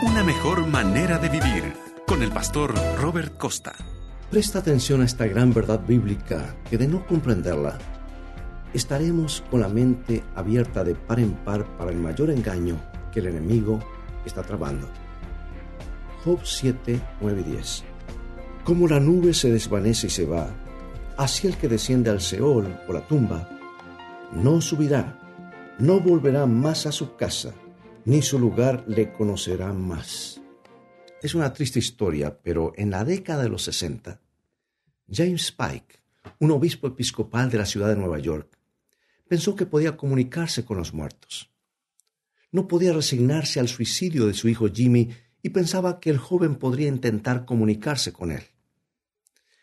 Una mejor manera de vivir con el pastor Robert Costa. Presta atención a esta gran verdad bíblica que de no comprenderla, estaremos con la mente abierta de par en par para el mayor engaño que el enemigo está trabando. Job 7, 9 y 10. Como la nube se desvanece y se va, así el que desciende al Seol o la tumba, no subirá, no volverá más a su casa ni su lugar le conocerá más. Es una triste historia, pero en la década de los 60, James Pike, un obispo episcopal de la ciudad de Nueva York, pensó que podía comunicarse con los muertos. No podía resignarse al suicidio de su hijo Jimmy y pensaba que el joven podría intentar comunicarse con él.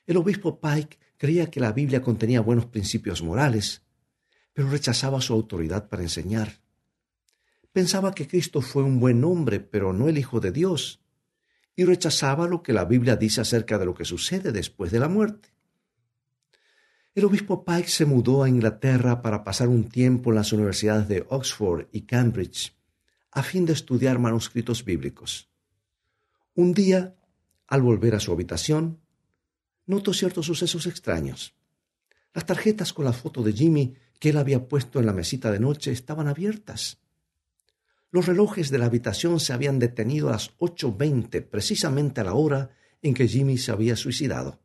El obispo Pike creía que la Biblia contenía buenos principios morales, pero rechazaba su autoridad para enseñar. Pensaba que Cristo fue un buen hombre, pero no el Hijo de Dios, y rechazaba lo que la Biblia dice acerca de lo que sucede después de la muerte. El obispo Pike se mudó a Inglaterra para pasar un tiempo en las universidades de Oxford y Cambridge, a fin de estudiar manuscritos bíblicos. Un día, al volver a su habitación, notó ciertos sucesos extraños. Las tarjetas con la foto de Jimmy que él había puesto en la mesita de noche estaban abiertas. Los relojes de la habitación se habían detenido a las ocho veinte, precisamente a la hora en que Jimmy se había suicidado.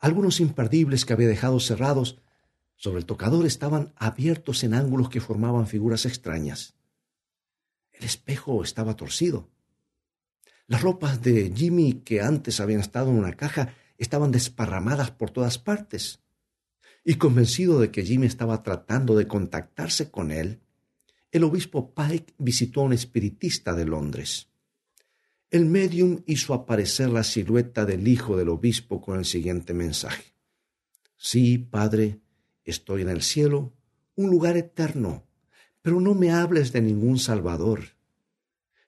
Algunos imperdibles que había dejado cerrados sobre el tocador estaban abiertos en ángulos que formaban figuras extrañas. El espejo estaba torcido. Las ropas de Jimmy, que antes habían estado en una caja, estaban desparramadas por todas partes. Y convencido de que Jimmy estaba tratando de contactarse con él, el obispo Pike visitó a un espiritista de Londres. El medium hizo aparecer la silueta del hijo del obispo con el siguiente mensaje. Sí, Padre, estoy en el cielo, un lugar eterno, pero no me hables de ningún Salvador.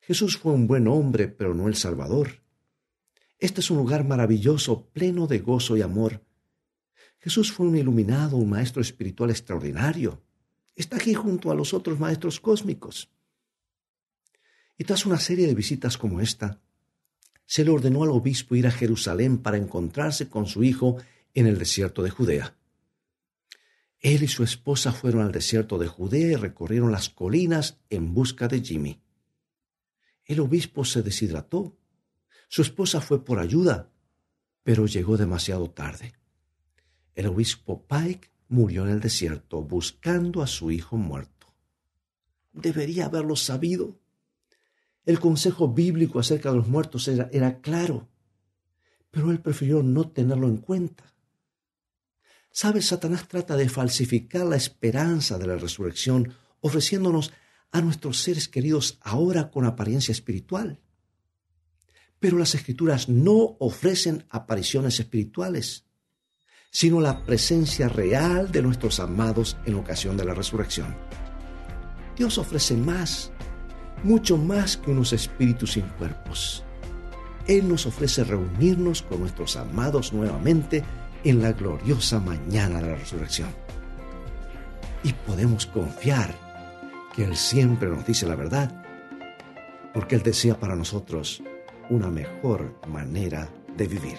Jesús fue un buen hombre, pero no el Salvador. Este es un lugar maravilloso, pleno de gozo y amor. Jesús fue un iluminado, un maestro espiritual extraordinario está aquí junto a los otros maestros cósmicos. Y tras una serie de visitas como esta, se le ordenó al obispo ir a Jerusalén para encontrarse con su hijo en el desierto de Judea. Él y su esposa fueron al desierto de Judea y recorrieron las colinas en busca de Jimmy. El obispo se deshidrató. Su esposa fue por ayuda, pero llegó demasiado tarde. El obispo Pike murió en el desierto buscando a su hijo muerto. Debería haberlo sabido. El consejo bíblico acerca de los muertos era, claro, pero él prefirió no tenerlo en cuenta. ¿Sabes? Satanás trata de falsificar la esperanza de la resurrección, ofreciéndonos a nuestros seres queridos ahora con apariencia espiritual. Pero las escrituras no ofrecen apariciones espirituales sino la presencia real de nuestros amados en ocasión de la resurrección. Dios ofrece más, mucho más que unos espíritus sin cuerpos. Él nos ofrece reunirnos con nuestros amados nuevamente en la gloriosa mañana de la resurrección. Y podemos confiar que Él siempre nos dice la verdad, porque Él desea para nosotros una mejor manera de vivir.